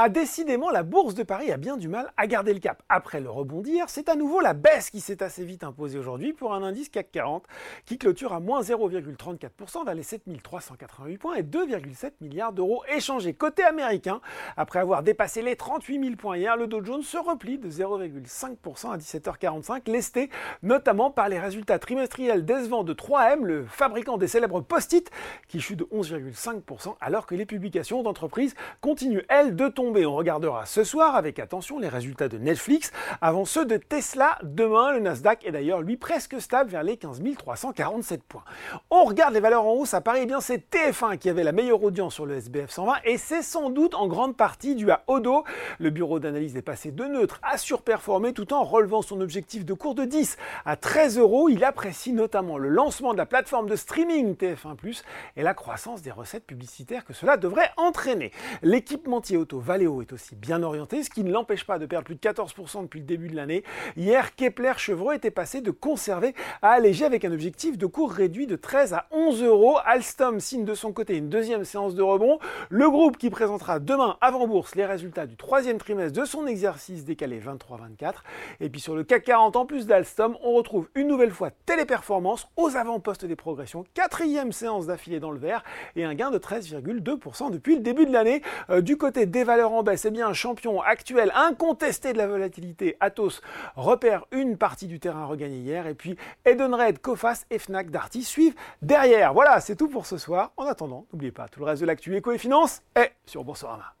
Ah, décidément, la bourse de Paris a bien du mal à garder le cap. Après le rebond d'hier, c'est à nouveau la baisse qui s'est assez vite imposée aujourd'hui pour un indice CAC 40 qui clôture à moins 0,34% vers les 7388 points et 2,7 milliards d'euros échangés. Côté américain, après avoir dépassé les 38 000 points hier, le Dow Jones se replie de 0,5% à 17h45, lesté notamment par les résultats trimestriels décevants de 3M, le fabricant des célèbres post-it, qui chute de 11,5% alors que les publications d'entreprises continuent, elles, de tomber on regardera ce soir avec attention les résultats de Netflix avant ceux de Tesla demain. Le Nasdaq est d'ailleurs lui presque stable vers les 15 347 points. On regarde les valeurs en hausse à Paris, eh bien c'est TF1 qui avait la meilleure audience sur le SBF 120 et c'est sans doute en grande partie dû à Odo. Le bureau d'analyse est passé de neutre à surperformer tout en relevant son objectif de cours de 10 à 13 euros. Il apprécie notamment le lancement de la plateforme de streaming TF1+, et la croissance des recettes publicitaires que cela devrait entraîner. L'équipementier auto va Léo est aussi bien orienté, ce qui ne l'empêche pas de perdre plus de 14% depuis le début de l'année. Hier, Kepler Chevreux était passé de conserver à alléger avec un objectif de cours réduit de 13 à 11 euros. Alstom signe de son côté une deuxième séance de rebond. Le groupe qui présentera demain avant bourse les résultats du troisième trimestre de son exercice décalé 23-24. Et puis sur le CAC 40, en plus d'Alstom, on retrouve une nouvelle fois Téléperformance aux avant-postes des progressions. Quatrième séance d'affilée dans le vert et un gain de 13,2% depuis le début de l'année. Euh, du côté des valeurs valeur en baisse, bien, champion actuel incontesté de la volatilité, Atos repère une partie du terrain regagné hier. Et puis Edenred, Coface et Fnac Darty suivent derrière. Voilà, c'est tout pour ce soir. En attendant, n'oubliez pas, tout le reste de l'actu éco et finance est sur Boursorama.